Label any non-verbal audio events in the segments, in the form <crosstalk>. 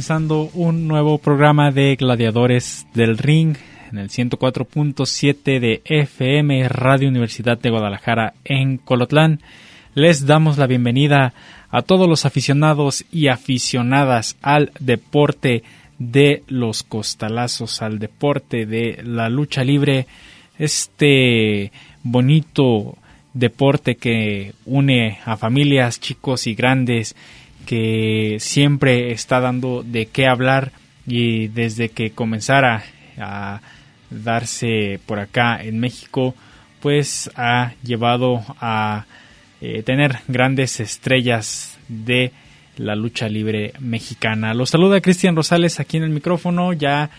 Comenzando un nuevo programa de Gladiadores del Ring en el 104.7 de FM Radio Universidad de Guadalajara en Colotlán. Les damos la bienvenida a todos los aficionados y aficionadas al deporte de los costalazos, al deporte de la lucha libre, este bonito deporte que une a familias, chicos y grandes que siempre está dando de qué hablar y desde que comenzara a darse por acá en México, pues ha llevado a eh, tener grandes estrellas de la lucha libre mexicana. Los saluda Cristian Rosales aquí en el micrófono, ya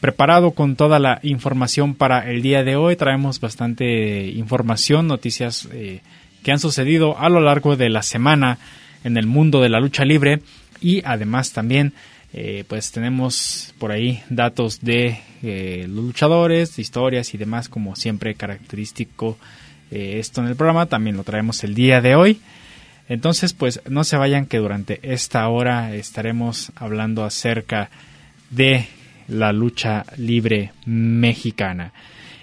preparado con toda la información para el día de hoy. Traemos bastante información, noticias eh, que han sucedido a lo largo de la semana en el mundo de la lucha libre y además también eh, pues tenemos por ahí datos de eh, luchadores, historias y demás como siempre característico eh, esto en el programa, también lo traemos el día de hoy. Entonces pues no se vayan que durante esta hora estaremos hablando acerca de la lucha libre mexicana.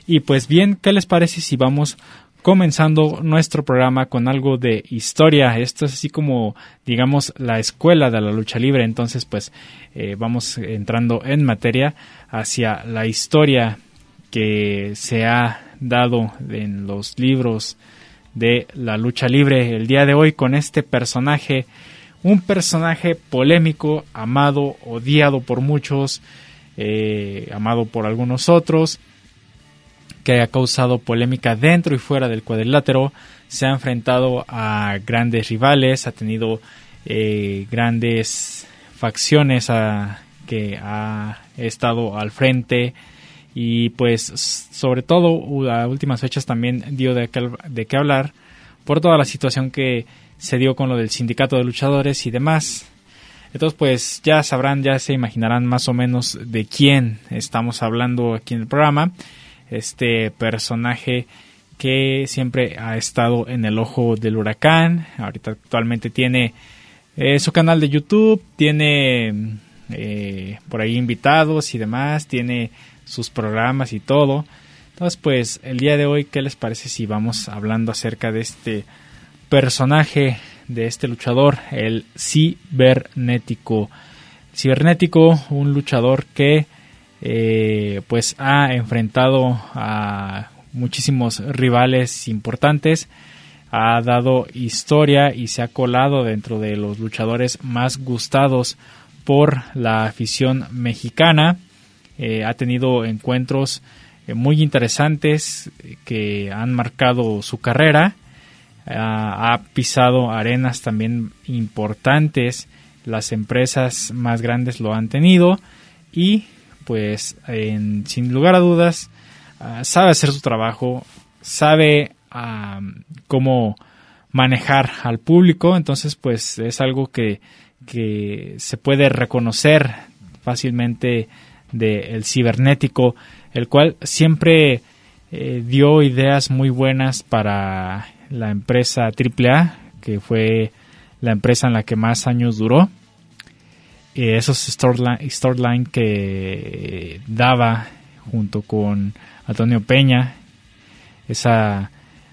Y pues bien, ¿qué les parece si vamos comenzando nuestro programa con algo de historia. Esto es así como, digamos, la escuela de la lucha libre. Entonces, pues eh, vamos entrando en materia hacia la historia que se ha dado en los libros de la lucha libre el día de hoy con este personaje, un personaje polémico, amado, odiado por muchos, eh, amado por algunos otros, que ha causado polémica dentro y fuera del cuadrilátero, se ha enfrentado a grandes rivales, ha tenido eh, grandes facciones a, que ha estado al frente y pues sobre todo a últimas fechas también dio de de qué hablar por toda la situación que se dio con lo del sindicato de luchadores y demás. Entonces pues ya sabrán, ya se imaginarán más o menos de quién estamos hablando aquí en el programa este personaje que siempre ha estado en el ojo del huracán. Ahorita actualmente tiene eh, su canal de YouTube, tiene eh, por ahí invitados y demás, tiene sus programas y todo. Entonces, pues el día de hoy, ¿qué les parece si vamos hablando acerca de este personaje, de este luchador, el cibernético? Cibernético, un luchador que eh, pues ha enfrentado a muchísimos rivales importantes, ha dado historia y se ha colado dentro de los luchadores más gustados por la afición mexicana. Eh, ha tenido encuentros eh, muy interesantes que han marcado su carrera. ha pisado arenas también importantes. Las empresas más grandes lo han tenido y pues sin lugar a dudas ah, sabe hacer su trabajo, sabe cómo manejar al público, entonces pues es algo que, se puede reconocer fácilmente del cibernético, el cual siempre eh, dio ideas muy buenas para la empresa AAA, que fue la empresa en la que más años duró esos storyline, que daba junto con Antonio Peña, esa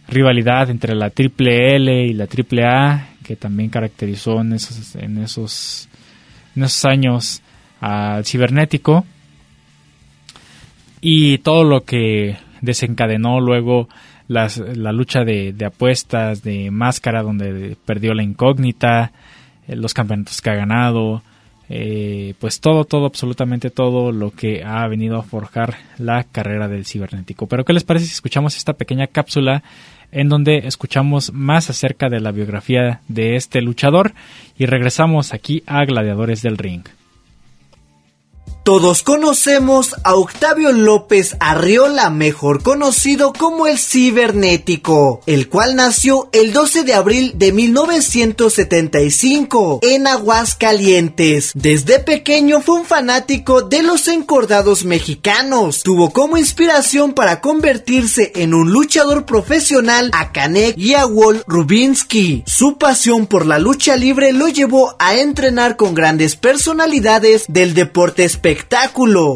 rivalidad entre la Triple L y la Triple A que también caracterizó en esos, en esos, años al cibernético. Y todo lo que desencadenó luego la lucha de, de, apuestas, de máscara, donde perdió la incógnita, eh, los campeonatos que ha ganado, eh, pues todo, todo, absolutamente todo lo que ha venido a forjar la carrera del cibernético. Pero ¿qué les parece si escuchamos esta pequeña cápsula en donde escuchamos más acerca de la biografía de este luchador y regresamos aquí a Gladiadores del Ring? Todos conocemos a Octavio López Arriola, mejor conocido como el cibernético, el cual nació el 12 de abril de 1975 en Aguascalientes. Desde pequeño fue un fanático de los encordados mexicanos. Tuvo como inspiración para convertirse en un luchador profesional a Kanek y a Wol Rubinsky. Su pasión por la lucha libre lo llevó a entrenar con grandes personalidades del deporte espectacular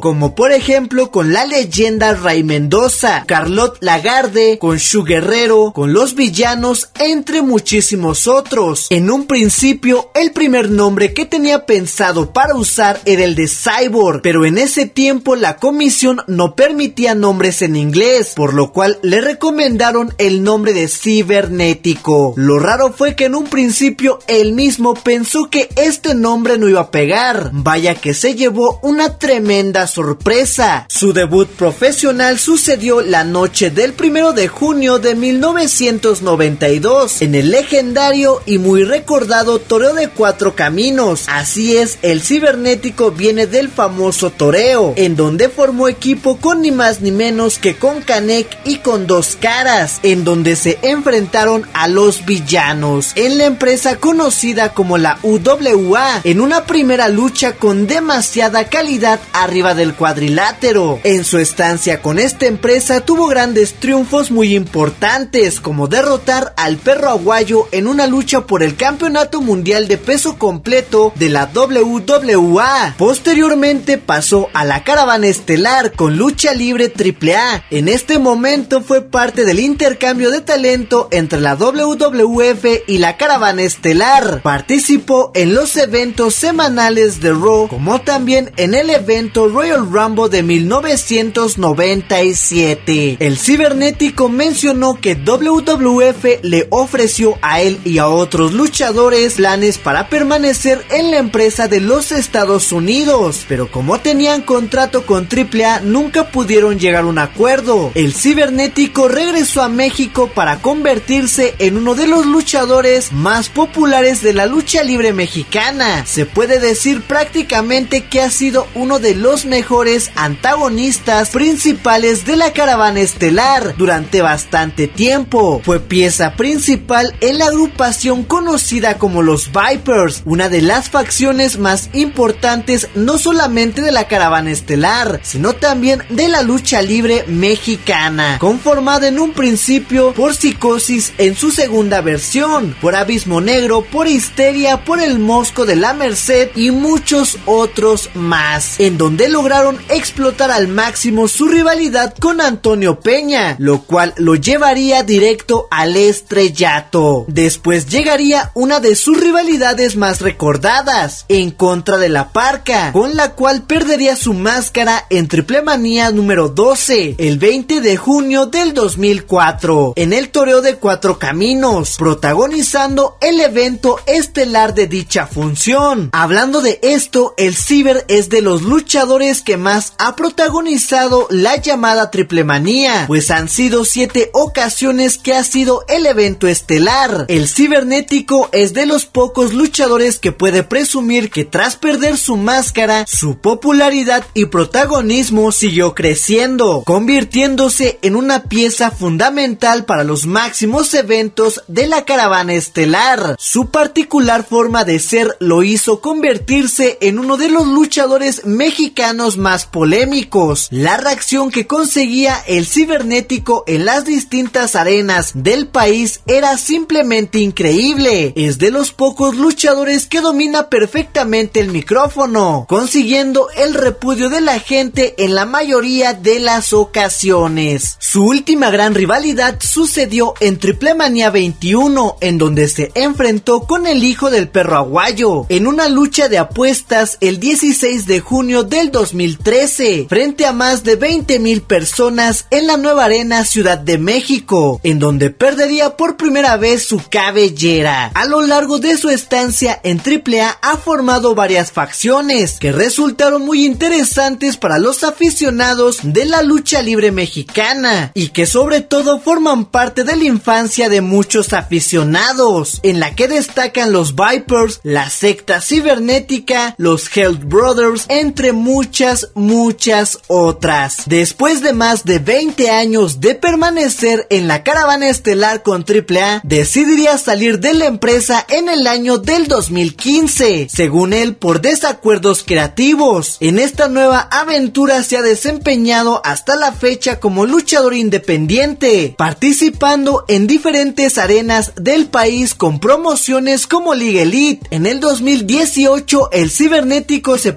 como por ejemplo con la leyenda Ray Mendoza, Carlot Lagarde, con Shu Guerrero, con los villanos, entre muchísimos otros. En un principio, el primer nombre que tenía pensado para usar era el de Cyborg, pero en ese tiempo la comisión no permitía nombres en inglés, por lo cual le recomendaron el nombre de cibernético. Lo raro fue que en un principio él mismo pensó que este nombre no iba a pegar. Vaya que se llevó una tremenda sorpresa. Su debut profesional sucedió la noche del primero de junio de 1992 en el legendario y muy recordado Toreo de Cuatro Caminos. Así es, el cibernético viene del famoso toreo, en donde formó equipo con ni más ni menos que con Canek y con Dos Caras, en donde se enfrentaron a los villanos en la empresa conocida como la UWA, en una primera lucha con demasiada calidad arriba del cuadrilátero. En su estancia con esta empresa tuvo grandes triunfos muy importantes, como derrotar al perro aguayo en una lucha por el campeonato mundial de peso completo de la WWA. Posteriormente pasó a la caravana estelar con lucha libre AAA. En este momento fue parte del intercambio de talento entre la WWF y la caravana estelar. Participó en los eventos semanales de Raw, como también en el evento Royal Rumble de 1997. El cibernético mencionó que WWF le ofreció a él y a otros luchadores planes para permanecer en la empresa de los Estados Unidos, pero como tenían contrato con AAA nunca pudieron llegar a un acuerdo. El cibernético regresó a México para convertirse en uno de los luchadores más populares de la lucha libre mexicana. Se puede decir prácticamente que ha sido uno de los mejores antagonistas principales de la caravana estelar durante bastante tiempo. Fue pieza principal en la agrupación conocida como los Vipers, una de las facciones más importantes no solamente de la caravana estelar, sino también de la lucha libre mexicana, conformada en un principio por Psicosis en su segunda versión, por Abismo Negro, por Histeria, por el Mosco de la Merced y muchos otros más, en donde lograron explotar al máximo su rivalidad con Antonio Peña, lo cual lo llevaría directo al estrellato. Después llegaría una de sus rivalidades más recordadas, en contra de la Parca, con la cual perdería su máscara en Triple Manía número 12, el 20 de junio del 2004, en el toreo de cuatro caminos, protagonizando el evento estelar de dicha función. Hablando de esto, el Ciber es de los luchadores luchadores que más ha protagonizado la llamada triple manía, pues han sido siete ocasiones que ha sido el evento estelar. El cibernético es de los pocos luchadores que puede presumir que tras perder su máscara, su popularidad y protagonismo siguió creciendo, convirtiéndose en una pieza fundamental para los máximos eventos de la caravana estelar. Su particular forma de ser lo hizo convertirse en uno de los luchadores mexicanos más polémicos. La reacción que conseguía el cibernético en las distintas arenas del país era simplemente increíble. Es de los pocos luchadores que domina perfectamente el micrófono, consiguiendo el repudio de la gente en la mayoría de las ocasiones. Su última gran rivalidad sucedió en Triple Manía 21, en donde se enfrentó con el hijo del perro aguayo, en una lucha de apuestas el 16 de junio del 2013, frente a más de 20 mil personas en la nueva arena Ciudad de México, en donde perdería por primera vez su cabellera. A lo largo de su estancia en AAA ha formado varias facciones que resultaron muy interesantes para los aficionados de la lucha libre mexicana y que sobre todo forman parte de la infancia de muchos aficionados, en la que destacan los Vipers, la secta cibernética, los Health Brothers, entre muchas, muchas otras. Después de más de 20 años de permanecer en la caravana estelar con AAA, decidiría salir de la empresa en el año del 2015, según él por desacuerdos creativos. En esta nueva aventura se ha desempeñado hasta la fecha como luchador independiente, participando en diferentes arenas del país con promociones como Liga Elite. En el 2018 el cibernético se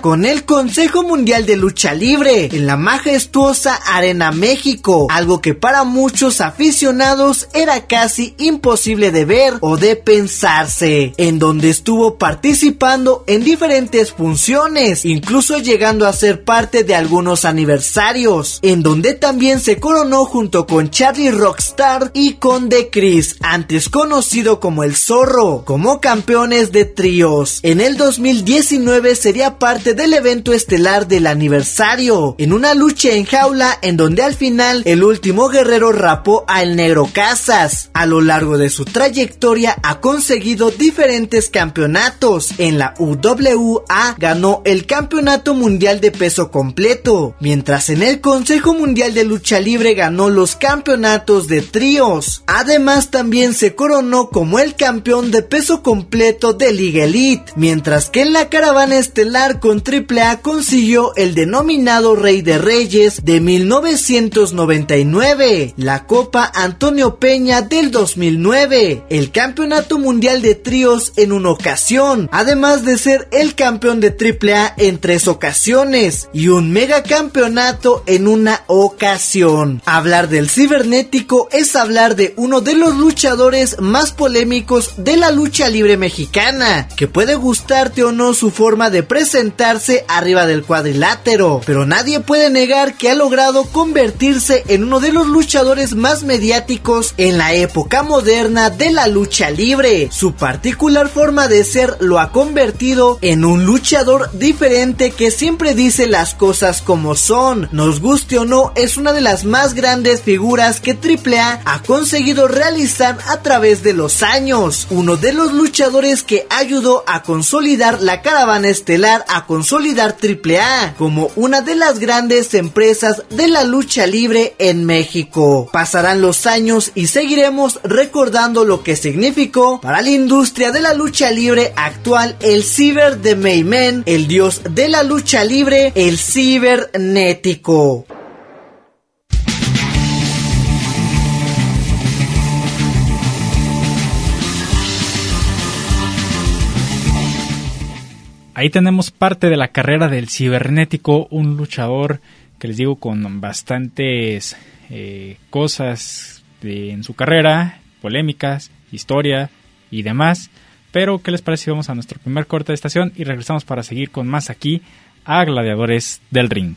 con el Consejo Mundial de Lucha Libre en la majestuosa Arena México, algo que para muchos aficionados era casi imposible de ver o de pensarse, en donde estuvo participando en diferentes funciones, incluso llegando a ser parte de algunos aniversarios, en donde también se coronó junto con Charlie Rockstar y con The Chris, antes conocido como El Zorro, como campeones de tríos. En el 2019 sería parte del evento estelar del aniversario, en una lucha en jaula en donde al final el último guerrero rapó al negro Casas. A lo largo de su trayectoria ha conseguido diferentes campeonatos. En la UWA ganó el Campeonato Mundial de Peso Completo, mientras en el Consejo Mundial de Lucha Libre ganó los campeonatos de tríos. Además también se coronó como el campeón de peso completo de Liga Elite, mientras que en la caravana estelar con AAA consiguió el denominado Rey de Reyes de 1999, la Copa Antonio Peña del 2009, el Campeonato Mundial de Tríos en una ocasión, además de ser el campeón de AAA en tres ocasiones y un mega campeonato en una ocasión. Hablar del cibernético es hablar de uno de los luchadores más polémicos de la lucha libre mexicana, que puede gustarte o no su forma de presentarse arriba del cuadrilátero, pero nadie puede negar que ha logrado convertirse en uno de los luchadores más mediáticos en la época moderna de la lucha libre. Su particular forma de ser lo ha convertido en un luchador diferente que siempre dice las cosas como son. Nos guste o no, es una de las más grandes figuras que AAA ha conseguido realizar a través de los años. Uno de los luchadores que ayudó a consolidar la caravana estelar, a consolidar AAA como una de las grandes empresas de la lucha libre en México. Pasarán los años y seguiremos recordando lo que significó para la industria de la lucha libre actual el ciber de Mayman, el dios de la lucha libre, el cibernético. Ahí tenemos parte de la carrera del cibernético, un luchador que les digo con bastantes eh, cosas en su carrera, polémicas, historia y demás. Pero, ¿qué les parece si vamos a nuestro primer corte de estación y regresamos para seguir con más aquí a Gladiadores del Ring?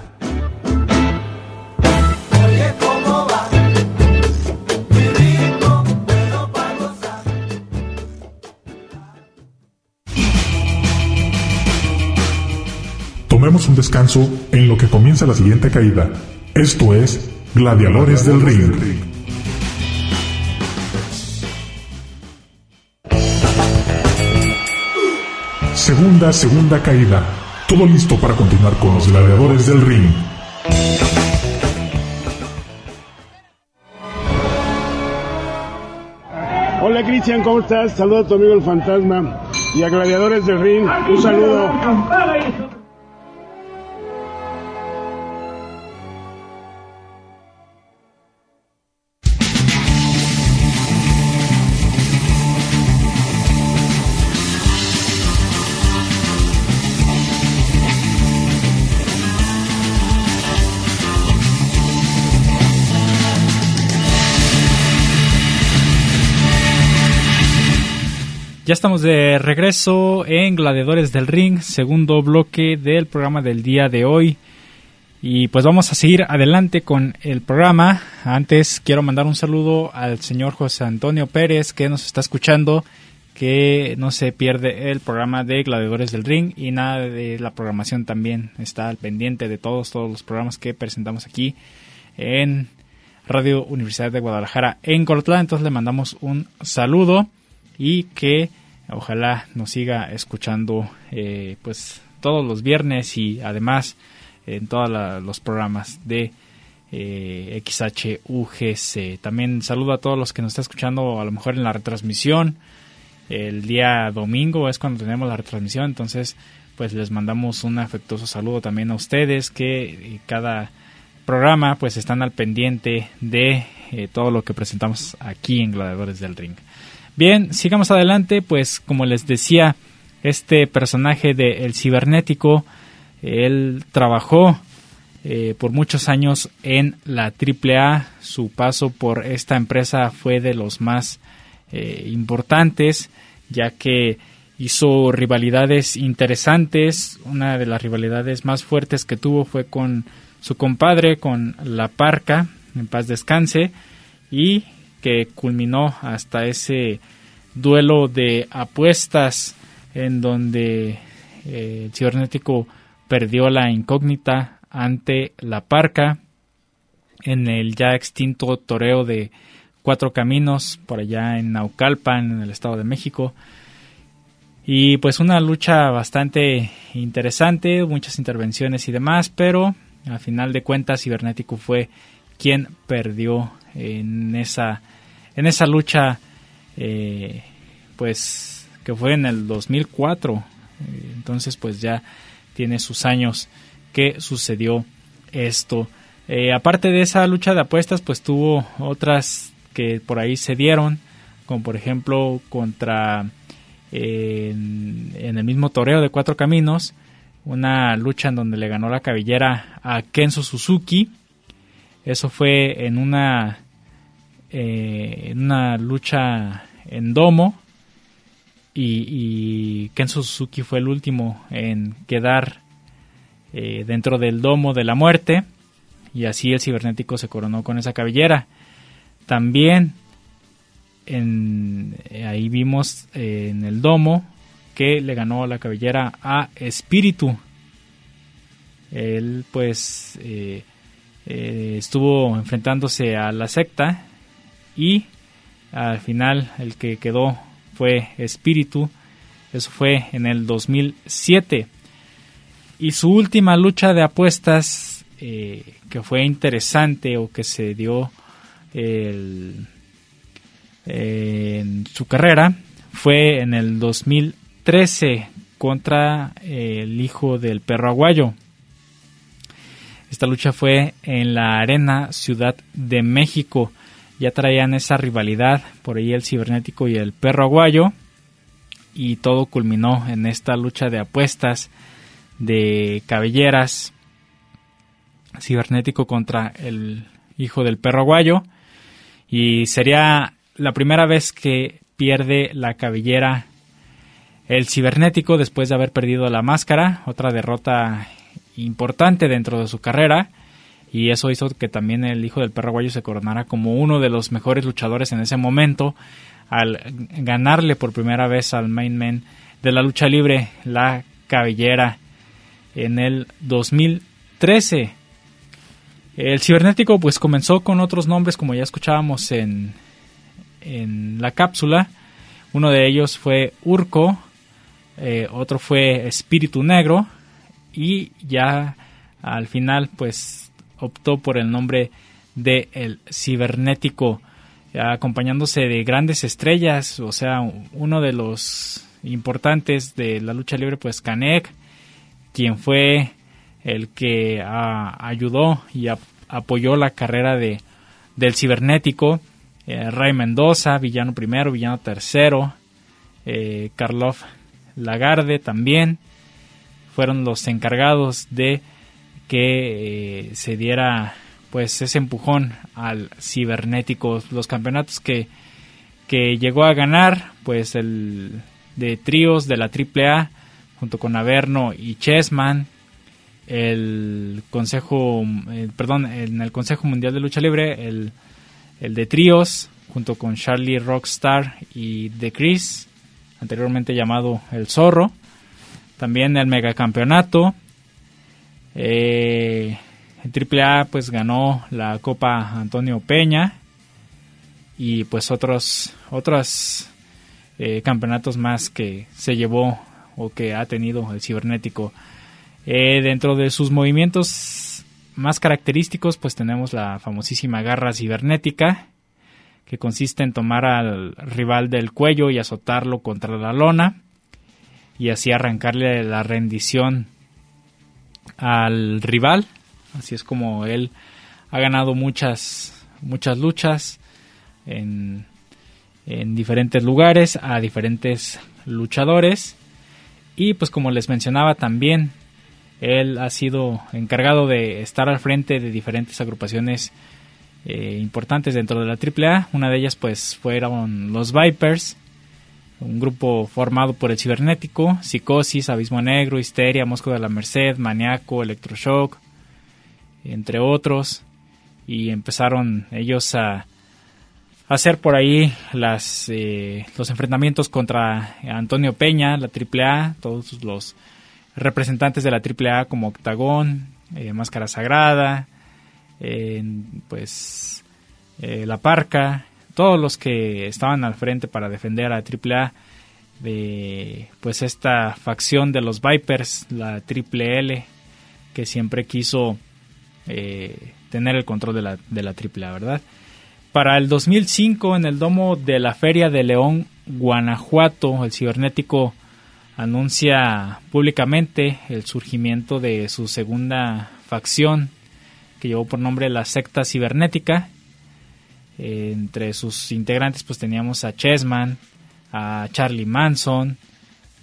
Tomemos un descanso en lo que comienza la siguiente caída. Esto es Gladiadores del Ring. Segunda, segunda caída. Todo listo para continuar con los gladiadores del ring. Hola Cristian, ¿cómo estás? Saludo a tu amigo el fantasma y a Gladiadores del Ring. Un saludo. Ya estamos de regreso en Gladiadores del Ring, segundo bloque del programa del día de hoy. Y pues vamos a seguir adelante con el programa. Antes quiero mandar un saludo al señor José Antonio Pérez que nos está escuchando, que no se pierde el programa de Gladiadores del Ring y nada de la programación también está al pendiente de todos, todos los programas que presentamos aquí en Radio Universidad de Guadalajara en Cortland. Entonces le mandamos un saludo y que Ojalá nos siga escuchando eh, pues todos los viernes y además en todos los programas de eh, XHUGC. También saludo a todos los que nos están escuchando a lo mejor en la retransmisión. El día domingo es cuando tenemos la retransmisión, entonces pues les mandamos un afectuoso saludo también a ustedes que eh, cada programa pues están al pendiente de eh, todo lo que presentamos aquí en Gladiadores del Ring. Bien, sigamos adelante, pues como les decía, este personaje de El Cibernético, él trabajó eh, por muchos años en la AAA, su paso por esta empresa fue de los más eh, importantes, ya que hizo rivalidades interesantes, una de las rivalidades más fuertes que tuvo fue con su compadre, con La Parca, en paz descanse, y que culminó hasta ese duelo de apuestas en donde eh, el cibernético perdió la incógnita ante la parca en el ya extinto toreo de Cuatro Caminos por allá en Naucalpan en el Estado de México. Y pues una lucha bastante interesante muchas intervenciones y demás pero al final de cuentas cibernético fue quien perdió en esa en esa lucha eh, pues que fue en el 2004 eh, entonces pues ya tiene sus años que sucedió esto. Eh, aparte de esa lucha de apuestas pues tuvo otras que por ahí se dieron como por ejemplo contra en, el mismo toreo de cuatro caminos una lucha en donde le ganó la cabellera a Kenzo Suzuki. Eso fue en una eh, en una lucha en domo y, y, Kenzo Suzuki fue el último en quedar eh, dentro del domo de la muerte y así el cibernético se coronó con esa cabellera. También en, eh, ahí vimos en el domo que le ganó la cabellera a Espíritu. Él pues estuvo enfrentándose a la secta y al final el que quedó fue Espíritu, eso fue en el 2007. Y su última lucha de apuestas eh, que fue interesante o que se dio en su carrera fue en el 2013 contra el hijo del perro aguayo. Esta lucha fue en la Arena Ciudad de México ya traían esa rivalidad por ahí el cibernético y el perro aguayo y todo culminó en esta lucha de apuestas de cabelleras cibernético contra el hijo del perro aguayo y sería la primera vez que pierde la cabellera el cibernético después de haber perdido la máscara, otra derrota importante dentro de su carrera y eso hizo que también el hijo del perro guayo se coronara como uno de los mejores luchadores en ese momento al ganarle por primera vez al main man de la lucha libre la cabellera en el 2013 El cibernético pues comenzó con otros nombres como ya escuchábamos en, en la cápsula. Uno de ellos fue Urco, eh, otro fue Espíritu Negro y ya al final pues optó por el nombre de el cibernético acompañándose de grandes estrellas, o sea, uno de los importantes de la lucha libre pues Canek, quien fue el que ah, ayudó y apoyó la carrera de del cibernético, eh, Ray Mendoza, villano primero, villano tercero, eh, Karloff Lagarde también fueron los encargados de que eh, se diera pues ese empujón al cibernético los campeonatos que, que llegó a ganar pues el de tríos de la AAA junto con Averno y Chessman el consejo perdón en el consejo mundial de lucha libre el, el de tríos junto con Charlie Rockstar y The Chris anteriormente llamado El Zorro. También el megacampeonato. Eh, el AAA pues ganó la Copa Antonio Peña y pues otros otros eh, campeonatos más que se llevó o que ha tenido el cibernético. Eh, dentro de sus movimientos más característicos pues tenemos la famosísima garra cibernética que consiste en tomar al rival del cuello y azotarlo contra la lona y así arrancarle la rendición al rival. Así es como él ha ganado muchas, muchas luchas en, en diferentes lugares a diferentes luchadores. Y pues como les mencionaba también, él ha sido encargado de estar al frente de diferentes agrupaciones eh, importantes dentro de la AAA. Una de ellas pues fueron los Vipers, un grupo formado por el Cibernético, Psicosis, Abismo Negro, Histeria, Mosco de la Merced, Maniaco, Electroshock, entre otros. Y empezaron ellos a hacer por ahí las, eh, los enfrentamientos contra Antonio Peña, la AAA, todos los representantes de la AAA como Octagón, eh, Máscara Sagrada, pues eh, La Parca, todos los que estaban al frente para defender a AAA de pues esta facción de los Vipers, la Triple L, que siempre quiso eh, tener el control de la, de la AAA, ¿verdad? Para el 2005, en el domo de la Feria de León, Guanajuato, el cibernético anuncia públicamente el surgimiento de su segunda facción que llevó por nombre la secta cibernética. Entre sus integrantes pues teníamos a Chessman, a Charlie Manson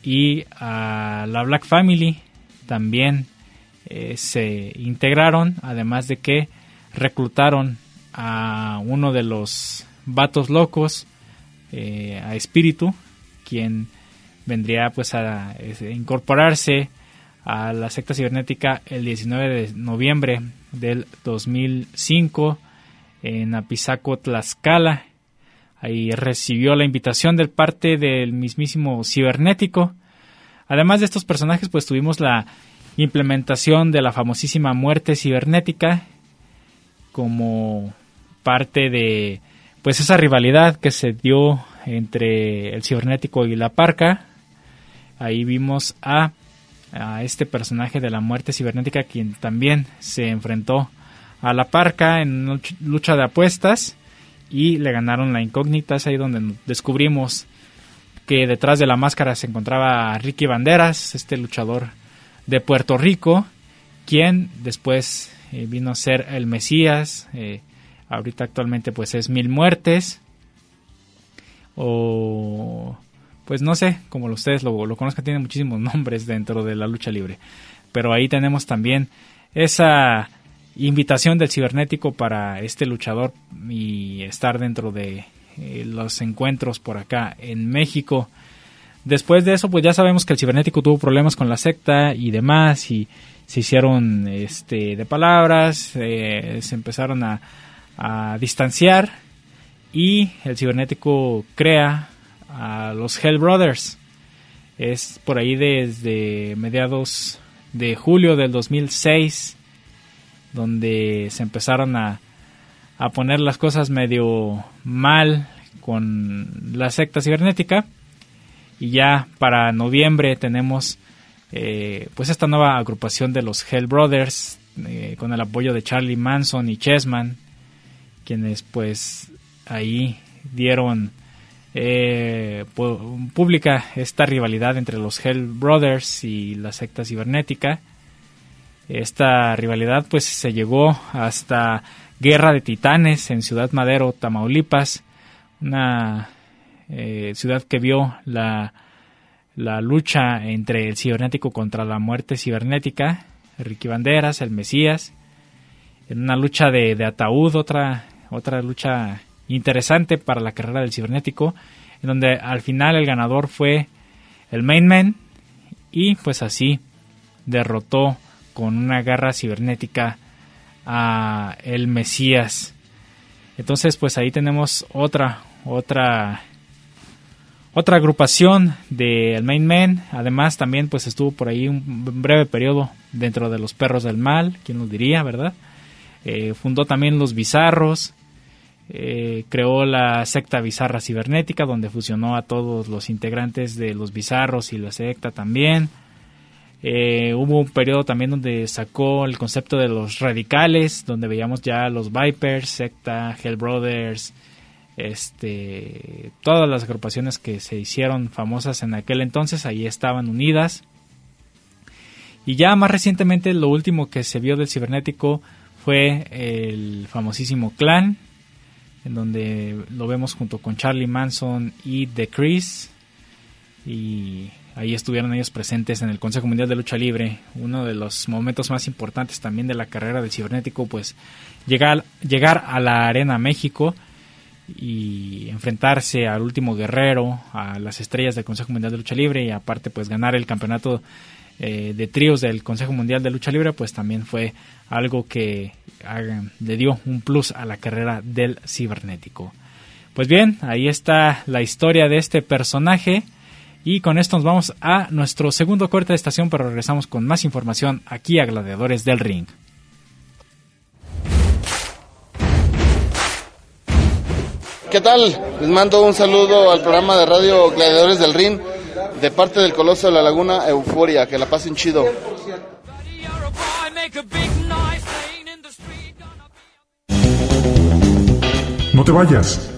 y a la Black Family. También eh, se integraron, además de que reclutaron a uno de los vatos locos, eh, a Espíritu, quien vendría pues a, a incorporarse a la secta cibernética el 19 de noviembre del 2005 en Apizaco, Tlaxcala. Ahí recibió la invitación del parte del mismísimo cibernético. Además de estos personajes, pues tuvimos la implementación de la famosísima muerte cibernética como parte de pues esa rivalidad que se dio entre el cibernético y la parca. Ahí vimos a a este personaje de la muerte cibernética quien también se enfrentó a la parca en lucha de apuestas y le ganaron la incógnita, es ahí donde descubrimos que detrás de la máscara se encontraba Ricky Banderas, este luchador de Puerto Rico, quien después eh, vino a ser el Mesías, eh, ahorita actualmente pues es Mil Muertes, o pues no sé, como ustedes lo, lo conozcan, tiene muchísimos <laughs> nombres dentro de la lucha libre. Pero ahí tenemos también esa invitación del cibernético para este luchador y estar dentro de eh, los encuentros por acá en México. Después de eso, pues ya sabemos que el cibernético tuvo problemas con la secta y demás y se hicieron este, de palabras, eh, se empezaron a, a distanciar y el cibernético crea a los Hell Brothers. Es por ahí desde mediados de julio del 2006 donde se empezaron a, a poner las cosas medio mal con la secta cibernética. Y ya para noviembre tenemos eh, pues esta nueva agrupación de los Hell Brothers eh, con el apoyo de Charlie Manson y Chessman quienes pues ahí dieron eh, pública esta rivalidad entre los Hell Brothers y la secta cibernética esta rivalidad pues se llegó hasta Guerra de Titanes en Ciudad Madero, Tamaulipas, una ciudad que vio la la lucha entre el cibernético contra la muerte cibernética, Ricky Banderas, el Mesías, en una lucha de, ataúd, otra, otra lucha interesante para la carrera del cibernético, en donde al final el ganador fue el Main Man y pues así derrotó con una garra cibernética a el Mesías. Entonces pues ahí tenemos otra otra otra agrupación del Main Man. Además, también pues estuvo por ahí un breve periodo dentro de los Perros del Mal, quién nos diría, ¿verdad? Eh, fundó también los Bizarros. Eh, creó la secta Bizarra Cibernética, donde fusionó a todos los integrantes de los Bizarros y la secta también. Eh, hubo un periodo también donde sacó el concepto de los radicales, donde veíamos ya los Vipers, secta, Hell Brothers, este, todas las agrupaciones que se hicieron famosas en aquel entonces ahí estaban unidas. Y ya más recientemente lo último que se vio del cibernético fue el famosísimo Clan, en donde lo vemos junto con Charlie Manson y The Chris. Ahí estuvieron ellos presentes en el Consejo Mundial de Lucha Libre, uno de los momentos más importantes también de la carrera del cibernético, pues llegar, llegar a la Arena México y enfrentarse al último guerrero, a las estrellas del Consejo Mundial de Lucha Libre y aparte pues ganar el campeonato eh, de tríos del Consejo Mundial de Lucha Libre pues también fue algo que le dio un plus a la carrera del cibernético. Pues bien, ahí está la historia de este personaje y con esto nos vamos a nuestro segundo corte de estación pero regresamos con más información aquí a Gladiadores del Ring. ¿Qué tal? Les mando un saludo al programa de radio Gladiadores del Rin de parte del Coloso de la Laguna Euforia. Que la pasen chido. No te vayas.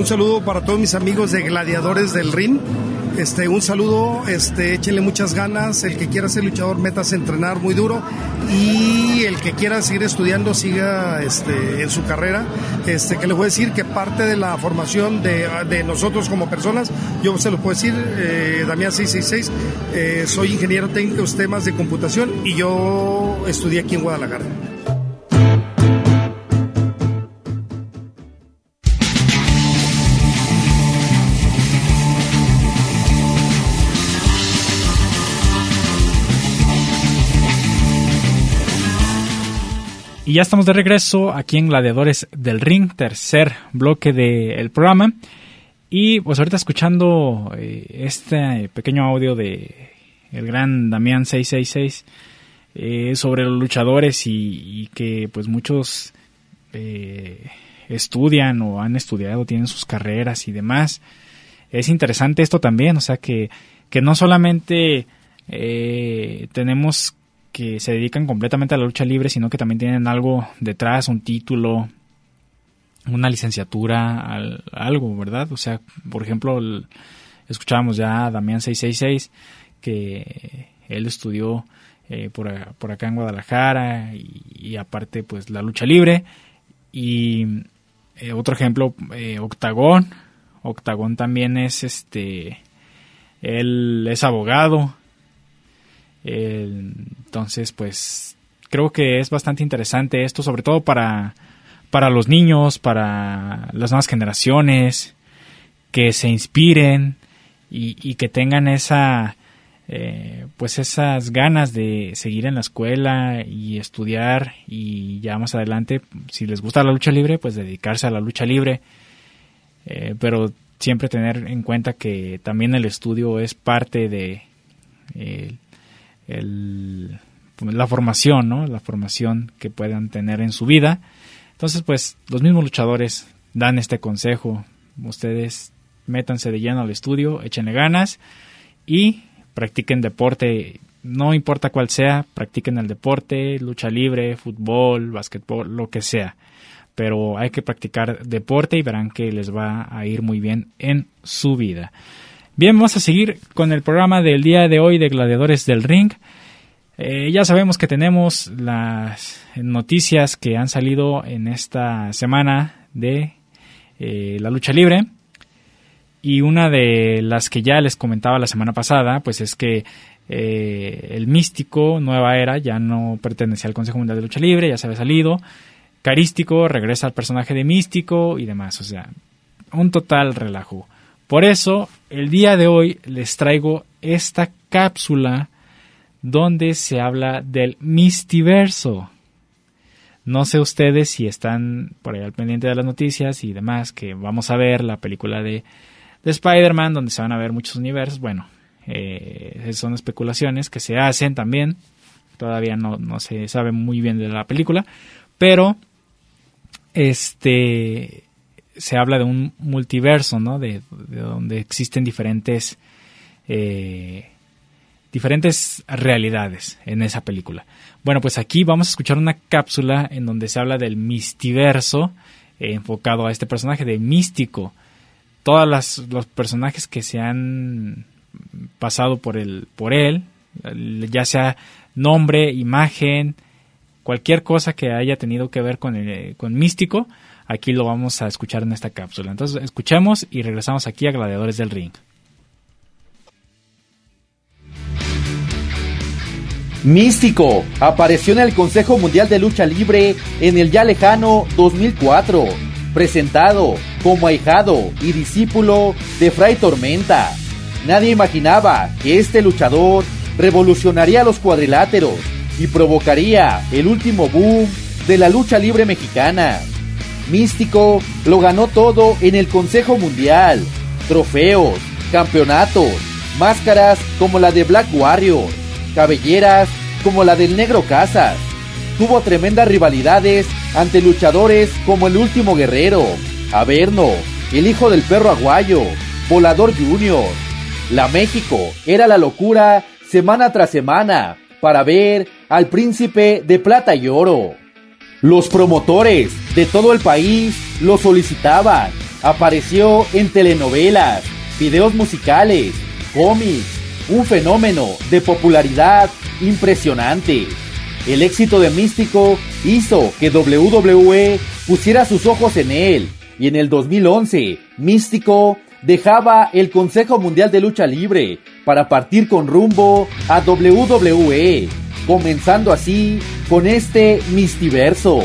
Un saludo para todos mis amigos de Gladiadores del Ring este, un saludo, este, échenle muchas ganas. El que quiera ser luchador, métase a entrenar muy duro. Y el que quiera seguir estudiando, siga este, en su carrera. Este, que les voy a decir que parte de la formación de, nosotros como personas, yo se lo puedo decir, eh, Damián 666, eh, soy ingeniero técnico en temas de computación y yo estudié aquí en Guadalajara. Y ya estamos de regreso aquí en Gladiadores del Ring, tercer bloque del programa. Y pues ahorita escuchando eh, este pequeño audio de el gran Damián 666 eh, sobre los luchadores y, que pues muchos eh, estudian o han estudiado, tienen sus carreras y demás. Es interesante esto también, o sea que, que no solamente tenemos que se dedican completamente a la lucha libre, sino que también tienen algo detrás, un título, una licenciatura, algo, ¿verdad? O sea, por ejemplo, escuchábamos ya a Damián 666, que él estudió eh, por, acá en Guadalajara y, aparte pues la lucha libre. Y eh, otro ejemplo, eh, Octagón. Octagón también es este, él es abogado, entonces, pues creo que es bastante interesante esto, sobre todo para, para los niños, para las nuevas generaciones, que se inspiren y, que tengan esa, eh, pues esas ganas de seguir en la escuela y estudiar y ya más adelante, si les gusta la lucha libre, pues dedicarse a la lucha libre. Eh, pero siempre tener en cuenta que también el estudio es parte de la formación, ¿no? La formación que puedan tener en su vida. Entonces, pues los mismos luchadores dan este consejo. Ustedes métanse de lleno al estudio, échenle ganas y practiquen deporte. No importa cuál sea, practiquen el deporte, lucha libre, fútbol, básquetbol, lo que sea. Pero hay que practicar deporte y verán que les va a ir muy bien en su vida. Bien, vamos a seguir con el programa del día de hoy de Gladiadores del Ring. Eh, ya sabemos que tenemos las noticias que han salido en esta semana de eh, la lucha libre. Y una de las que ya les comentaba la semana pasada, pues es que eh, el místico Nueva Era ya no pertenecía al Consejo Mundial de Lucha Libre, ya se había salido. Carístico regresa al personaje de místico y demás. O sea, un total relajo. Por eso, el día de hoy les traigo esta cápsula donde se habla del mistiverso. No sé ustedes si están por ahí al pendiente de las noticias y demás, que vamos a ver la película de, de Spider-Man, donde se van a ver muchos universos. Bueno, eh, son especulaciones que se hacen también. Todavía no, no se sabe muy bien de la película, pero este se habla de un multiverso, ¿no? De, donde existen diferentes, eh, diferentes realidades en esa película. Bueno, pues aquí vamos a escuchar una cápsula en donde se habla del mistiverso eh, enfocado a este personaje de místico. Todos los personajes que se han pasado por, el, por él, ya sea nombre, imagen, cualquier cosa que haya tenido que ver con, el, con místico, Aquí lo vamos a escuchar en esta cápsula. Entonces, escuchemos y regresamos aquí a Gladiadores del Ring. Místico apareció en el Consejo Mundial de Lucha Libre en el ya lejano 2004, presentado como ahijado y discípulo de Fray Tormenta. Nadie imaginaba que este luchador revolucionaría los cuadriláteros y provocaría el último boom de la lucha libre mexicana. Místico lo ganó todo en el Consejo Mundial. Trofeos, campeonatos, máscaras como la de Black Warrior, cabelleras como la del Negro Casas. Tuvo tremendas rivalidades ante luchadores como el Último Guerrero, Averno, el Hijo del Perro Aguayo, Volador Junior. La México era la locura semana tras semana para ver al príncipe de plata y oro. Los promotores de todo el país lo solicitaban. Apareció en telenovelas, videos musicales, cómics, un fenómeno de popularidad impresionante. El éxito de Místico hizo que WWE pusiera sus ojos en él y en el 2011 Místico dejaba el Consejo Mundial de Lucha Libre para partir con rumbo a WWE comenzando así con este mistiverso.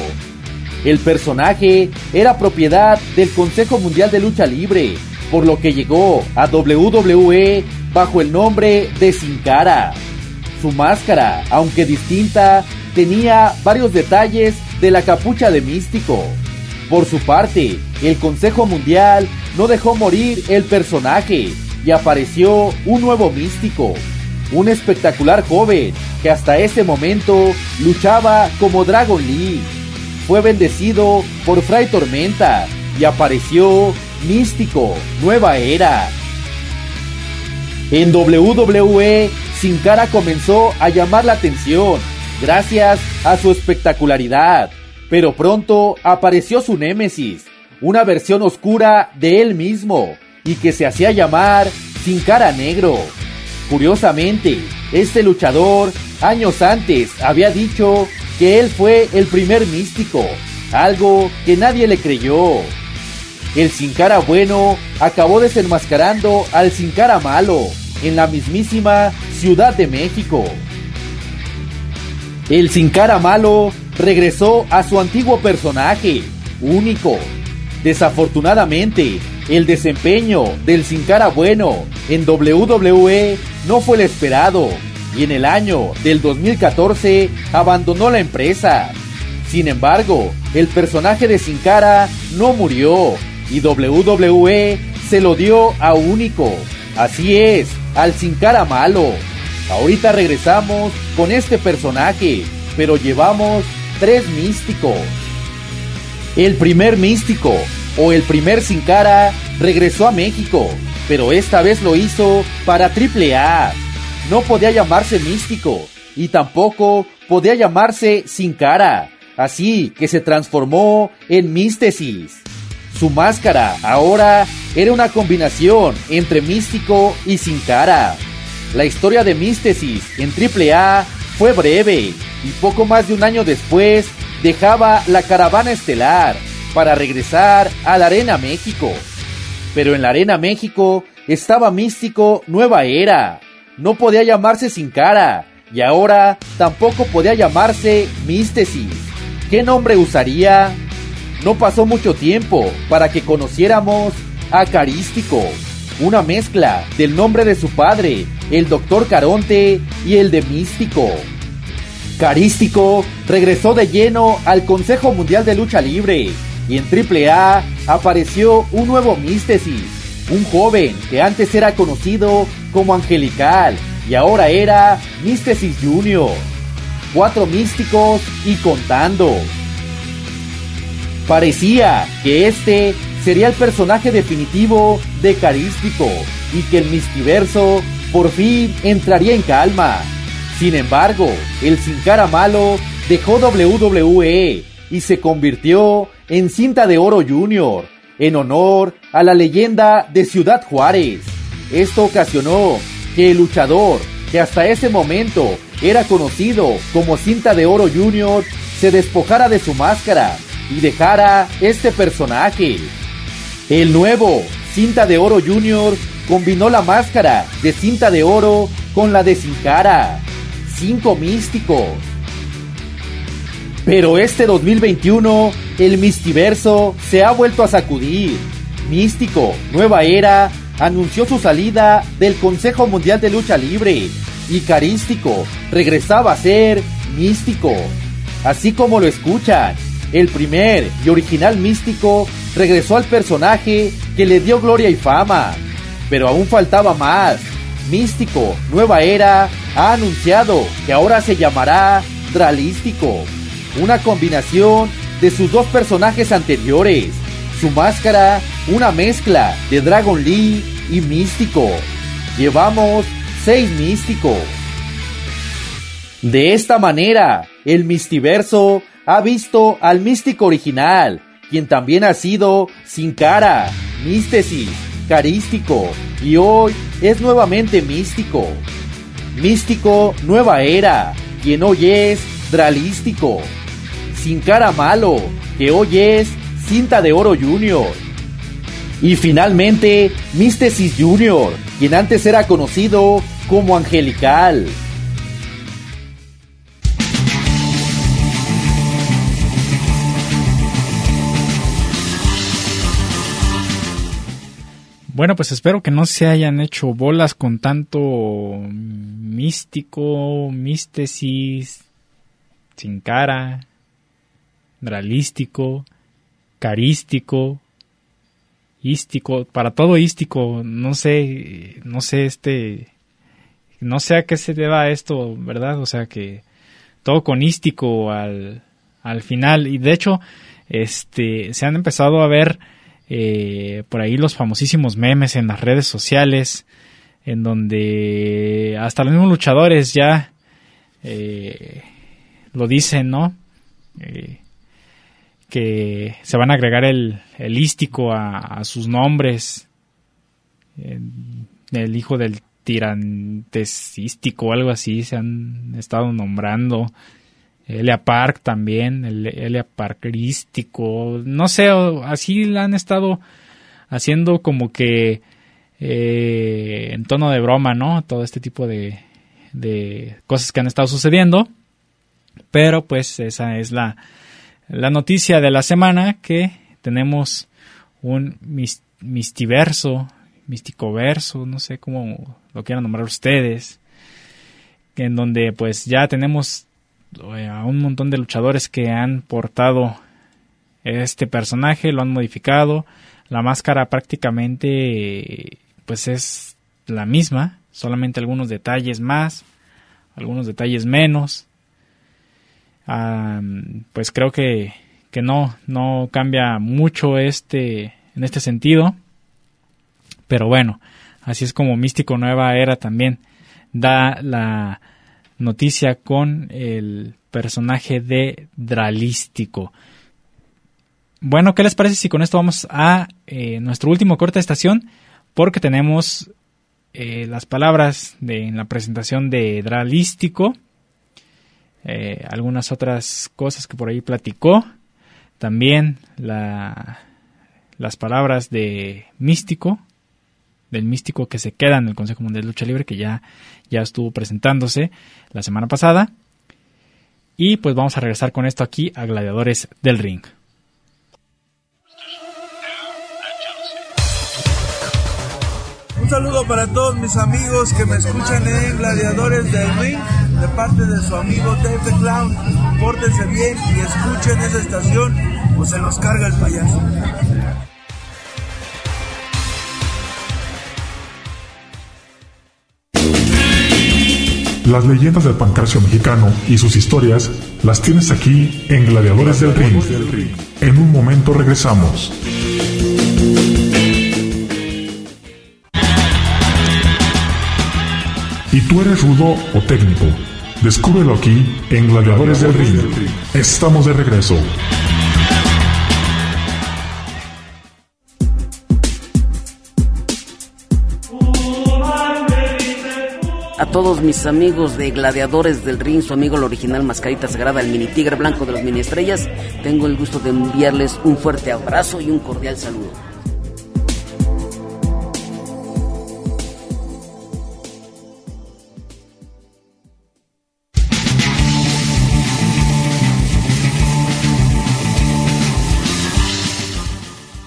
El personaje era propiedad del Consejo Mundial de Lucha Libre, por lo que llegó a WWE bajo el nombre de Sin Cara. Su máscara, aunque distinta, tenía varios detalles de la capucha de místico. Por su parte, el Consejo Mundial no dejó morir el personaje y apareció un nuevo místico, un espectacular joven que hasta ese momento luchaba como Dragon Lee. Fue bendecido por Fray Tormenta y apareció Místico, Nueva Era. En WWE, Sin Cara comenzó a llamar la atención gracias a su espectacularidad, pero pronto apareció su némesis, una versión oscura de él mismo y que se hacía llamar Sin Cara Negro. Curiosamente, este luchador años antes había dicho que él fue el primer místico, algo que nadie le creyó. El sin cara bueno acabó desenmascarando al sin cara malo en la mismísima Ciudad de México. El sin cara malo regresó a su antiguo personaje, único. Desafortunadamente, el desempeño del Sin Cara Bueno en WWE no fue el esperado y en el año del 2014 abandonó la empresa. Sin embargo, el personaje de Sin Cara no murió y WWE se lo dio a Único. Así es, al Sin Cara malo. Ahorita regresamos con este personaje, pero llevamos tres místicos. El primer místico, o el primer Sin Cara, regresó a México, pero esta vez lo hizo para AAA. No podía llamarse místico, y tampoco podía llamarse Sin Cara, así que se transformó en Místesis. Su máscara ahora era una combinación entre místico y sin cara. La historia de Místesis en AAA fue breve y poco más de un año después dejaba la caravana estelar para regresar a la Arena México. Pero en la Arena México estaba Místico Nueva Era. No podía llamarse sin cara y ahora tampoco podía llamarse Místesis. ¿Qué nombre usaría? No pasó mucho tiempo para que conociéramos a Carístico, una mezcla del nombre de su padre, el Doctor Caronte, y el de Místico. Carístico regresó de lleno al Consejo Mundial de Lucha Libre y en AAA apareció un nuevo Místesis, un joven que antes era conocido como Angelical y ahora era Místesis Junior. Cuatro místicos y contando. Parecía que este sería el personaje definitivo de Carístico y que el mistiverso por fin entraría en calma. Sin embargo, el Sin Cara Malo dejó WWE y se convirtió en Cinta de Oro Junior, en honor a la leyenda de Ciudad Juárez. Esto ocasionó que el luchador, que hasta ese momento era conocido como Cinta de Oro Junior, se despojara de su máscara y dejara este personaje. El nuevo Cinta de Oro Junior combinó la máscara de cinta de oro con la de sin cara. Cinco místicos. Pero este 2021, el Mistiverso se ha vuelto a sacudir. Místico, Nueva Era, anunció su salida del Consejo Mundial de Lucha Libre. Y Carístico regresaba a ser Místico. Así como lo escuchan, el primer y original místico regresó al personaje que le dio gloria y fama. Pero aún faltaba más. Místico, Nueva Era, ha anunciado que ahora se llamará Dralístico. Una combinación de sus dos personajes anteriores. Su máscara, una mezcla de Dragon Lee y Místico. Llevamos seis místicos. De esta manera, el Mistiverso ha visto al místico original, quien también ha sido sin cara, místesis, carístico, y hoy es nuevamente místico. Místico Nueva Era, quien hoy es dralístico. Sin cara malo, que hoy es cinta de oro junior. Y finalmente, Místesis Junior, quien antes era conocido como Angelical. Bueno, pues espero que no se hayan hecho bolas con tanto místico, místesis, sin cara, dralístico, carístico, ístico, para todo ístico, no sé, no sé este, no sé a qué se deba esto, ¿verdad? O sea que todo con ístico al, al final y de hecho, este, se han empezado a ver eh, por ahí los famosísimos memes en las redes sociales, en donde hasta los mismos luchadores ya eh, lo dicen, ¿no? Eh, que se van a agregar el, el ístico a, sus nombres, el hijo del tirantesístico algo así, se han estado nombrando. Elia Park también, el Elia Parkerístico, no sé, así la han estado haciendo como que eh, en tono de broma, ¿no? Todo este tipo de, de cosas que han estado sucediendo. Pero pues esa es la, la noticia de la semana que tenemos un mistiverso, verso, no sé cómo lo quieran nombrar ustedes, en donde pues ya tenemos eh, a un montón de luchadores que han portado este personaje, lo han modificado, la máscara prácticamente pues es la misma, solamente algunos detalles más, algunos detalles menos. Pues creo que, que no, no cambia mucho este, en este sentido. Pero bueno, así es como Místico Nueva Era también da la noticia con el personaje de Dralístico. Bueno, ¿qué les parece si con esto vamos a eh, nuestro último corte de estación? Porque tenemos eh, las palabras de, en la presentación de Dralístico, eh, algunas otras cosas que por ahí platicó, también la, las palabras de Místico, del místico que se queda en el Consejo Mundial de Lucha Libre, que ya, ya estuvo presentándose la semana pasada. Y pues vamos a regresar con esto aquí a Gladiadores del Ring. Un saludo para todos mis amigos que me escuchan en Gladiadores del Ring, de parte de su amigo Dave Clown. Pórtense bien y escuchen esa estación o se los carga el payaso. Las leyendas del pancracio mexicano y sus historias las tienes aquí en Gladiadores del Ring. En un momento regresamos. ¿Y tú eres rudo o técnico? Descúbrelo aquí en Gladiadores del Ring. Estamos de regreso. a todos mis amigos de Gladiadores del Ring, su amigo el original Mascarita Sagrada, el mini tigre blanco de las mini estrellas, tengo el gusto de enviarles un fuerte abrazo y un cordial saludo.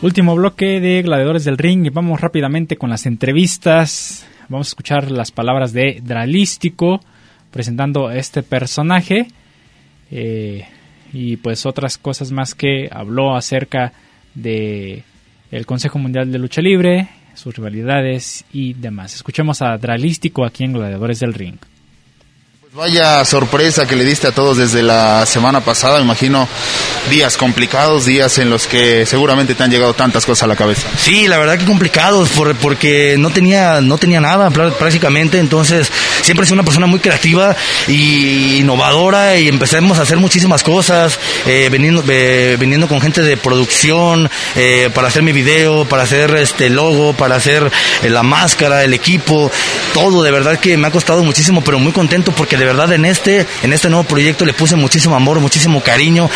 Último bloque de Gladiadores del Ring y vamos rápidamente con las entrevistas Vamos a escuchar las palabras de Dralístico presentando este personaje eh, y pues otras cosas más que habló acerca de el Consejo Mundial de Lucha Libre, sus rivalidades y demás. Escuchemos a Dralístico aquí en Gladiadores del Ring. Vaya sorpresa que le diste a todos desde la semana pasada, me imagino días complicados, días en los que seguramente te han llegado tantas cosas a la cabeza. Sí, la verdad que complicados porque no tenía no tenía nada prácticamente, entonces siempre soy una persona muy creativa y innovadora y empezamos a hacer muchísimas cosas, eh, viniendo, con gente de producción eh, para hacer mi video, para hacer este logo, para hacer eh, la máscara, el equipo, todo de verdad que me ha costado muchísimo, pero muy contento porque de verdad en este, en este nuevo proyecto le puse muchísimo amor, muchísimo cariño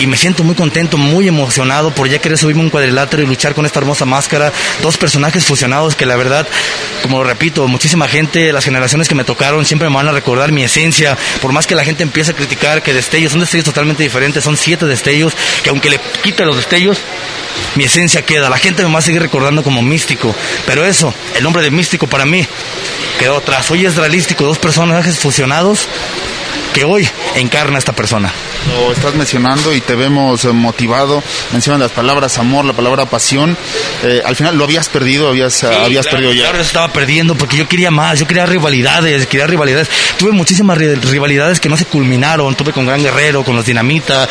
y me siento muy contento, muy emocionado por ya querer subirme un cuadrilátero y luchar con esta hermosa máscara. Dos personajes fusionados que la verdad, como repito, muchísima gente, las generaciones que me tocaron siempre me van a recordar mi esencia, por más que la gente empiece a criticar que destellos, son destellos totalmente diferentes, son siete destellos, que aunque le quite los destellos, mi esencia queda. La gente me va a seguir recordando como místico. Pero eso, el nombre de místico para mí quedó atrás. Hoy es realístico, dos personajes fusionados grados que hoy encarna esta persona. Lo estás mencionando y te vemos eh, motivado, mencionan las palabras amor, la palabra pasión. Eh, al final lo habías perdido, habías, eh, habías perdido ya. Claro, estaba perdiendo porque yo quería más, yo quería rivalidades, quería rivalidades. Tuve muchísimas rivalidades que no se culminaron. Tuve con Gran Guerrero, con los Dinamita,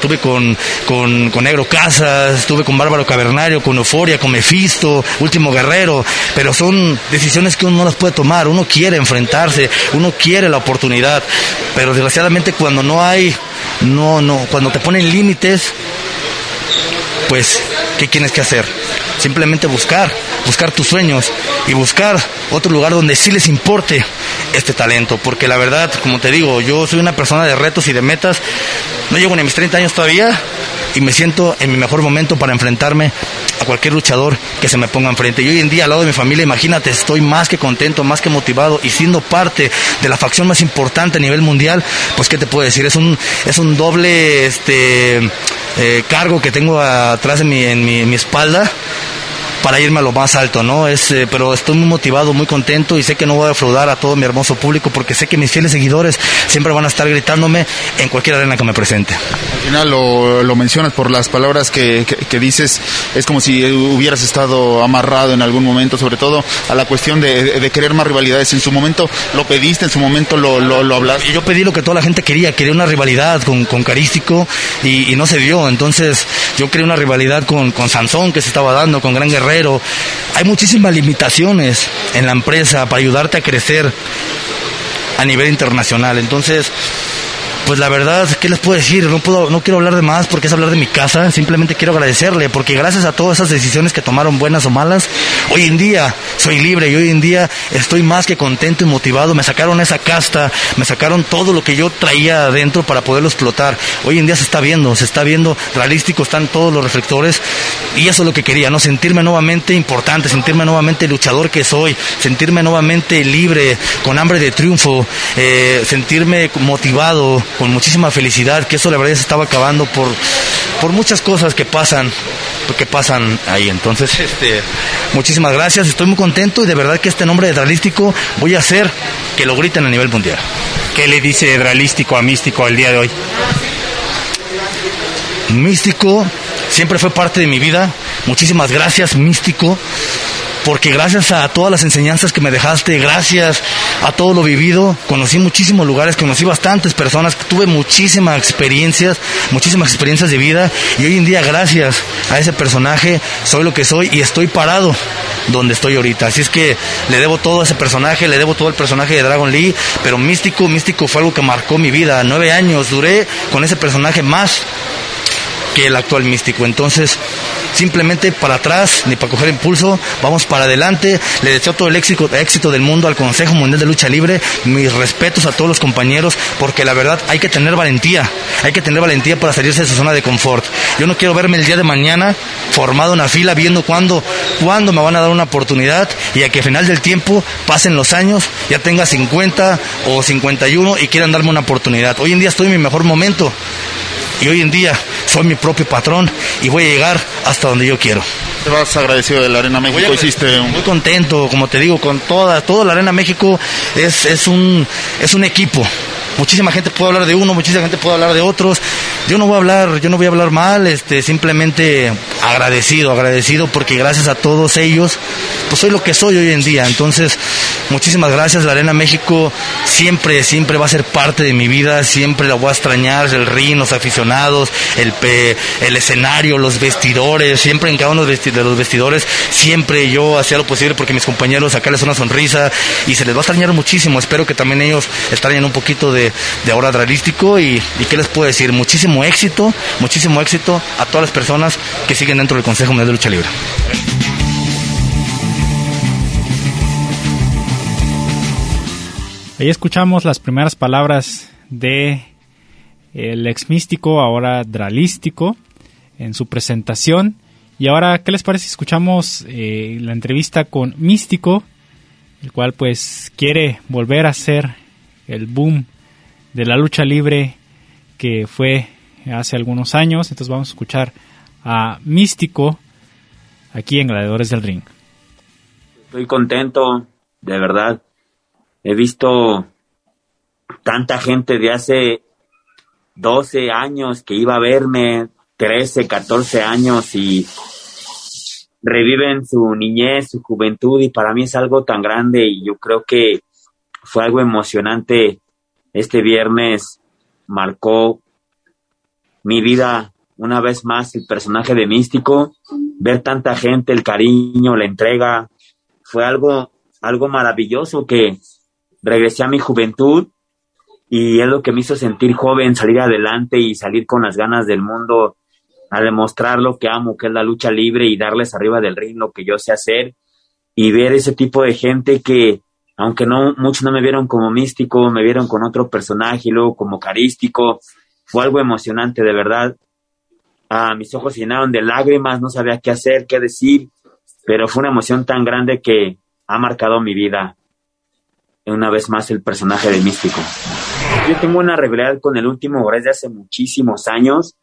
tuve con, con, con, Negro Casas, tuve con Bárbaro Cavernario, con Euforia, con Mefisto, Último Guerrero. Pero son decisiones que uno no las puede tomar. Uno quiere enfrentarse, uno quiere la oportunidad. Pero desgraciadamente cuando no hay, no, no, cuando te ponen límites, pues, ¿qué tienes que hacer? Simplemente buscar, buscar tus sueños y buscar otro lugar donde sí les importe este talento. Porque la verdad, como te digo, yo soy una persona de retos y de metas. No llego ni a mis 30 años todavía y me siento en mi mejor momento para enfrentarme cualquier luchador que se me ponga enfrente. Y hoy en día, al lado de mi familia, imagínate, estoy más que contento, más que motivado y siendo parte de la facción más importante a nivel mundial, pues qué te puedo decir, es un, es un doble este, eh, cargo que tengo atrás de mi, en mi, mi espalda para irme a lo más alto, ¿no? Es, eh, pero estoy muy motivado, muy contento y sé que no voy a defraudar a todo mi hermoso público porque sé que mis fieles seguidores siempre van a estar gritándome en cualquier arena que me presente. Al final lo, lo mencionas por las palabras que, que, dices, es como si hubieras estado amarrado en algún momento, sobre todo a la cuestión de, de querer más rivalidades. En su momento lo pediste, en su momento lo, lo, lo hablaste. Yo pedí lo que toda la gente quería, quería una rivalidad con, con Carístico y, y no se dio. Entonces yo quería una rivalidad con, con Sansón que se estaba dando, con Gran Guerrero. Hay muchísimas limitaciones en la empresa para ayudarte a crecer a nivel internacional. Entonces, pues la verdad, ¿qué les puedo decir? No puedo, no quiero hablar de más porque es hablar de mi casa. Simplemente quiero agradecerle porque gracias a todas esas decisiones que tomaron buenas o malas, hoy en día soy libre y hoy en día estoy más que contento y motivado. Me sacaron esa casta, me sacaron todo lo que yo traía adentro para poderlo explotar. Hoy en día se está viendo, se está viendo realístico, están todos los reflectores y eso es lo que quería, ¿no? Sentirme nuevamente importante, sentirme nuevamente luchador que soy, sentirme nuevamente libre, con hambre de triunfo, eh, sentirme motivado con muchísima felicidad, que eso la verdad se estaba acabando por, por muchas cosas que pasan, que pasan ahí. Entonces, este, muchísimas gracias, estoy muy contento y de verdad que este nombre de Dralístico voy a hacer que lo griten a nivel mundial. ¿Qué le dice Dralístico a Místico el día de hoy? Místico siempre fue parte de mi vida. Muchísimas gracias, Místico porque gracias a todas las enseñanzas que me dejaste, gracias a todo lo vivido, conocí muchísimos lugares, conocí bastantes personas, tuve muchísimas experiencias, muchísimas experiencias de vida y hoy en día gracias a ese personaje soy lo que soy y estoy parado donde estoy ahorita. Así es que le debo todo a ese personaje, le debo todo el personaje de Dragon Lee, pero Místico, Místico fue algo que marcó mi vida. Nueve años duré con ese personaje más que el actual Místico. Entonces, simplemente para atrás, ni para coger impulso, vamos para adelante. Le deseo todo el éxito, del mundo al Consejo Mundial de Lucha Libre, mis respetos a todos los compañeros, porque la verdad hay que tener valentía, hay que tener valentía para salirse de su zona de confort. Yo no quiero verme el día de mañana formado en la fila viendo cuándo, cuándo me van a dar una oportunidad y a que al final del tiempo pasen los años, ya tenga 50 o 51 y quieran darme una oportunidad. Hoy en día estoy en mi mejor momento y hoy en día soy mi propio patrón y voy a llegar hasta donde yo quiero. Te vas agradecido de la Arena México, hiciste Muy contento, como te digo, con toda, toda la Arena México es, es, un, es un equipo, muchísima gente puede hablar de uno, muchísima gente puede hablar de otros. Yo no voy a hablar, yo no voy a hablar mal, este, simplemente agradecido, agradecido porque gracias a todos ellos, pues soy lo que soy hoy en día. Entonces, muchísimas gracias. La Arena México siempre, siempre va a ser parte de mi vida, siempre la voy a extrañar, el ring, los aficionados, el, el escenario, los vestidores, siempre en cada uno de los vestidores, siempre yo hacía lo posible porque mis compañeros sacarles una sonrisa y se les va a extrañar muchísimo. Espero que también ellos extrañen un poquito de, de, ahora dralístico y, y qué les puedo decir, muchísimo éxito, muchísimo éxito a todas las personas que siguen dentro del Consejo Mundial de Lucha Libre. Ahí escuchamos las primeras palabras de el ex místico, ahora dralístico, en su presentación. Y ahora, ¿qué les parece si escuchamos eh, la entrevista con Místico, el cual pues quiere volver a hacer el boom de la lucha libre que fue hace algunos años. Entonces vamos a escuchar a Místico aquí en Gladiadores del Ring. Estoy contento, de verdad. He visto tanta gente de hace 12 años que iba a verme, 13, 14 años y reviven su niñez, su juventud y para mí es algo tan grande y yo creo que fue algo emocionante este viernes marcó mi vida una vez más el personaje de Místico, ver tanta gente, el cariño, la entrega, fue algo, algo maravilloso que regresé a mi juventud y es lo que me hizo sentir joven, salir adelante y salir con las ganas del mundo a demostrar lo que amo, que es la lucha libre y darles arriba del ring lo que yo sé hacer y ver ese tipo de gente que aunque no muchos no me vieron como místico, me vieron con otro personaje y luego como carístico, fue algo emocionante de verdad. Ah, mis ojos llenaron de lágrimas, no sabía qué hacer, qué decir, pero fue una emoción tan grande que ha marcado mi vida. Una vez más el personaje de místico. Yo tengo una rivalidad con el último desde hace muchísimos años.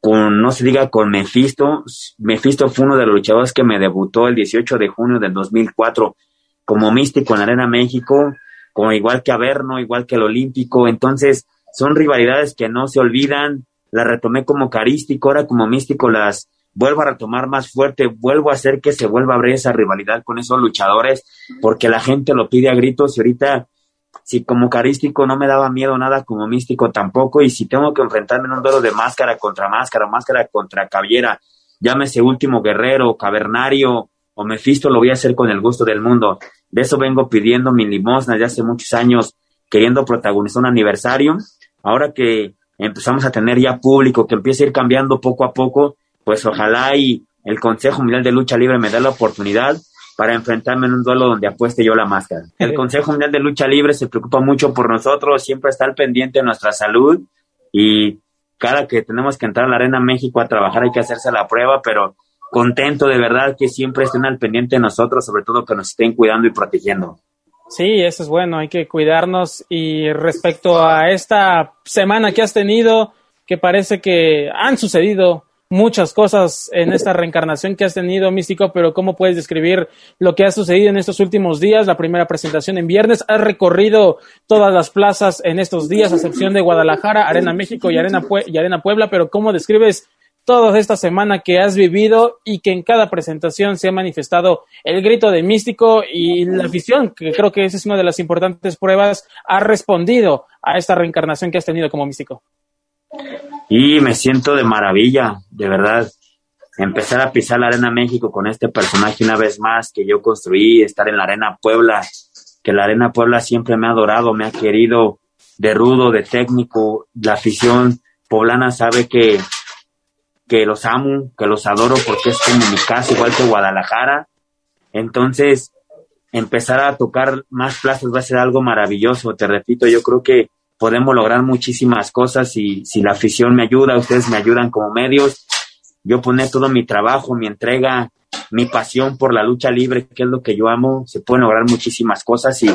con, no se diga con Mephisto. Mephisto fue uno de los luchadores que me debutó el 18 de junio del 2004 como místico en la Arena México, como igual que Averno, igual que el Olímpico. Entonces, son rivalidades que no se olvidan. La retomé como carístico, ahora como místico las vuelvo a retomar más fuerte, vuelvo a hacer que se vuelva a abrir esa rivalidad con esos luchadores, porque la gente lo pide a gritos y ahorita si como carístico no me daba miedo nada, como místico tampoco, y si tengo que enfrentarme en un duelo de máscara contra máscara, máscara contra caballera, llámese último guerrero, cavernario o Mefisto, lo voy a hacer con el gusto del mundo. De eso vengo pidiendo mi limosna de hace muchos años, queriendo protagonizar un aniversario. Ahora que empezamos a tener ya público, que empieza a ir cambiando poco a poco, pues ojalá y el Consejo Mundial de Lucha Libre me dé la oportunidad para enfrentarme en un duelo donde apueste yo la máscara. El Consejo Mundial de Lucha Libre se preocupa mucho por nosotros, siempre está al pendiente de nuestra salud y cada que tenemos que entrar a la Arena México a trabajar hay que hacerse la prueba, pero contento de verdad que siempre estén al pendiente de nosotros, sobre todo que nos estén cuidando y protegiendo. Sí, eso es bueno, hay que cuidarnos y respecto a esta semana que has tenido, que parece que han sucedido muchas cosas en esta reencarnación que has tenido, Místico, pero ¿cómo puedes describir lo que ha sucedido en estos últimos días? La primera presentación en viernes, has recorrido todas las plazas en estos días, a excepción de Guadalajara, Arena México y Arena, y Arena Puebla, pero ¿cómo describes toda esta semana que has vivido y que en cada presentación se ha manifestado el grito de místico y la afición, que creo que esa es una de las importantes pruebas, ha respondido a esta reencarnación que has tenido como místico. Y me siento de maravilla, de verdad. Empezar a pisar la Arena México con este personaje una vez más que yo construí, estar en la Arena Puebla, que la Arena Puebla siempre me ha adorado, me ha querido de rudo, de técnico. La afición poblana sabe que, que los amo, que los adoro porque es como mi casa, igual que Guadalajara. Entonces, empezar a tocar más plazas va a ser algo maravilloso. Te repito, yo creo que podemos lograr muchísimas cosas y si la afición me ayuda, ustedes me ayudan como medios, yo poner todo mi trabajo, mi entrega, mi pasión por la lucha libre, que es lo que yo amo, se pueden lograr muchísimas cosas y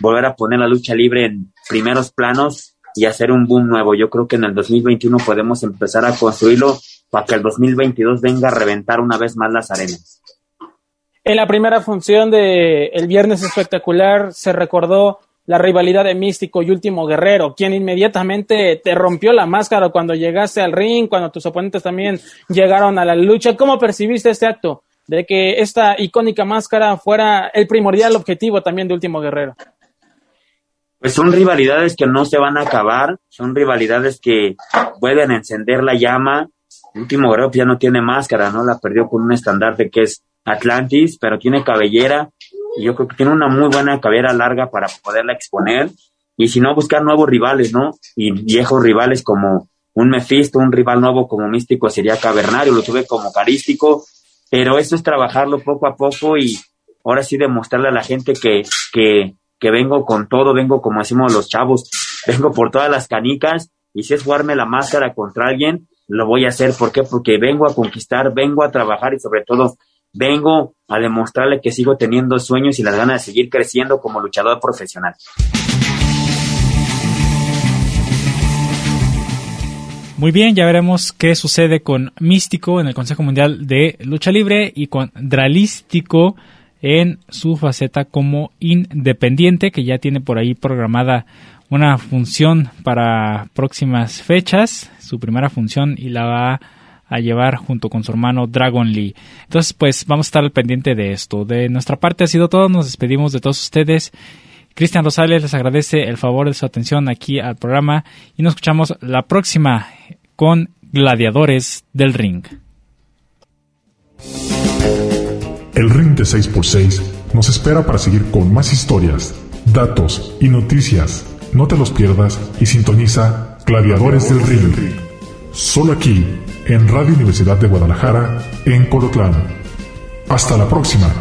volver a poner la lucha libre en primeros planos y hacer un boom nuevo. Yo creo que en el 2021 podemos empezar a construirlo para que el 2022 venga a reventar una vez más las arenas. En la primera función de El Viernes Espectacular se recordó la rivalidad de Místico y Último Guerrero, quien inmediatamente te rompió la máscara cuando llegaste al ring, cuando tus oponentes también llegaron a la lucha. ¿Cómo percibiste este acto de que esta icónica máscara fuera el primordial objetivo también de Último Guerrero? Pues son rivalidades que no se van a acabar, son rivalidades que pueden encender la llama. Último Guerrero ya no tiene máscara, ¿no? La perdió con un estandarte que es Atlantis, pero tiene cabellera y yo creo que tiene una muy buena cabera larga para poderla exponer y si no buscar nuevos rivales, ¿no? Y viejos rivales como un Mephisto, un rival nuevo como Místico sería Cavernario, lo tuve como Carístico, pero eso es trabajarlo poco a poco y ahora sí demostrarle a la gente que, que, que vengo con todo, vengo como decimos los chavos, <laughs> vengo por todas las canicas y si es jugarme la máscara contra alguien, lo voy a hacer. ¿Por? Porque vengo a conquistar, vengo a trabajar y sobre todo vengo a demostrarle que sigo teniendo sueños y las ganas de seguir creciendo como luchador profesional. Muy bien, ya veremos qué sucede con Místico en el Consejo Mundial de Lucha Libre y con Dralístico en su faceta como independiente, que ya tiene por ahí programada una función para próximas fechas, su primera función y la va a llevar junto con su hermano Dragon Lee. Entonces, pues vamos a estar al pendiente de esto. De nuestra parte ha sido todo. Nos despedimos de todos ustedes. Cristian Rosales les agradece el favor de su atención aquí al programa y nos escuchamos la próxima con Gladiadores del Ring. El Ring de 6x6 nos espera para seguir con más historias, datos y noticias. No te los pierdas y sintoniza Gladiadores del Ring. Solo aquí en Radio Universidad de Guadalajara, en Colotlán. Hasta la próxima.